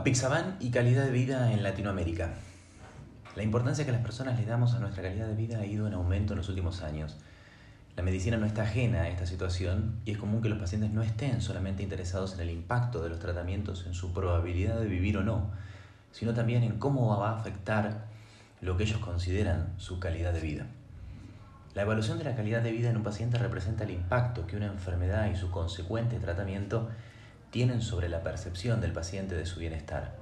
Apixaban y calidad de vida en Latinoamérica. La importancia que las personas le damos a nuestra calidad de vida ha ido en aumento en los últimos años. La medicina no está ajena a esta situación y es común que los pacientes no estén solamente interesados en el impacto de los tratamientos en su probabilidad de vivir o no, sino también en cómo va a afectar lo que ellos consideran su calidad de vida. La evaluación de la calidad de vida en un paciente representa el impacto que una enfermedad y su consecuente tratamiento tienen sobre la percepción del paciente de su bienestar.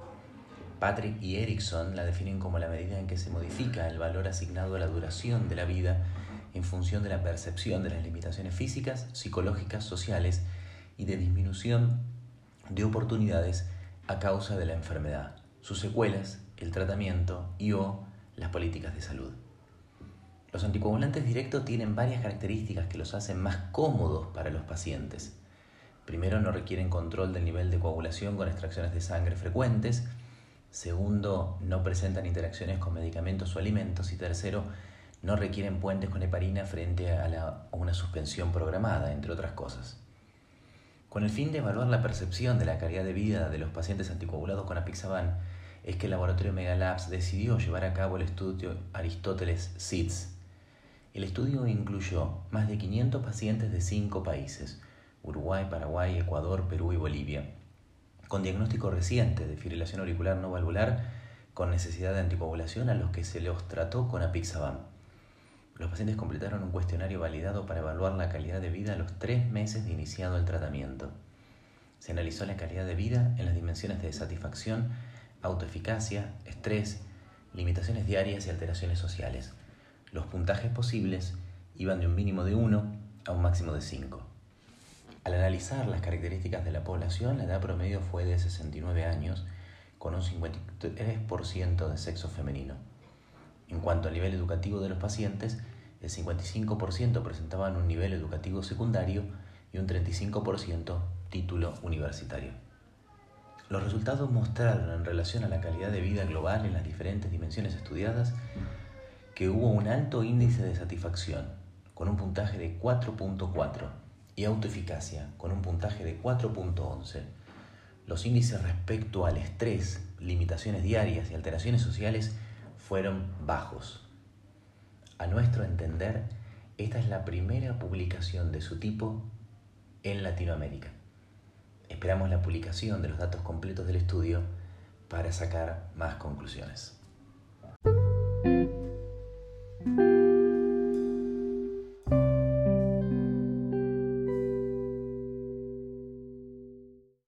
Patrick y Erickson la definen como la medida en que se modifica el valor asignado a la duración de la vida en función de la percepción de las limitaciones físicas, psicológicas, sociales y de disminución de oportunidades a causa de la enfermedad, sus secuelas, el tratamiento y o las políticas de salud. Los anticoagulantes directos tienen varias características que los hacen más cómodos para los pacientes. Primero, no requieren control del nivel de coagulación con extracciones de sangre frecuentes. Segundo, no presentan interacciones con medicamentos o alimentos. Y tercero, no requieren puentes con heparina frente a, una suspensión programada, entre otras cosas. Con el fin de evaluar la percepción de la calidad de vida de los pacientes anticoagulados con apixaban, es que el laboratorio Megalabs decidió llevar a cabo el estudio Aristóteles SIDS. El estudio incluyó más de 500 pacientes de 5 países, Uruguay, Paraguay, Ecuador, Perú y Bolivia, con diagnóstico reciente de fibrilación auricular no valvular con necesidad de anticoagulación a los que se los trató con apixaban. Los pacientes completaron un cuestionario validado para evaluar la calidad de vida a los tres meses de iniciado el tratamiento. Se analizó la calidad de vida en las dimensiones de satisfacción, autoeficacia, estrés, limitaciones diarias y alteraciones sociales. Los puntajes posibles iban de un mínimo de 1 a un máximo de 5. Al analizar las características de la población, la edad promedio fue de 69 años, con un 53% de sexo femenino. En cuanto al nivel educativo de los pacientes, el 55% presentaban un nivel educativo secundario y un 35% título universitario. Los resultados mostraron en relación a la calidad de vida global en las diferentes dimensiones estudiadas que hubo un alto índice de satisfacción, con un puntaje de 4.4 y autoeficacia con un puntaje de 4.11. Los índices respecto al estrés, limitaciones diarias y alteraciones sociales fueron bajos. A nuestro entender, esta es la primera publicación de su tipo en Latinoamérica. Esperamos la publicación de los datos completos del estudio para sacar más conclusiones.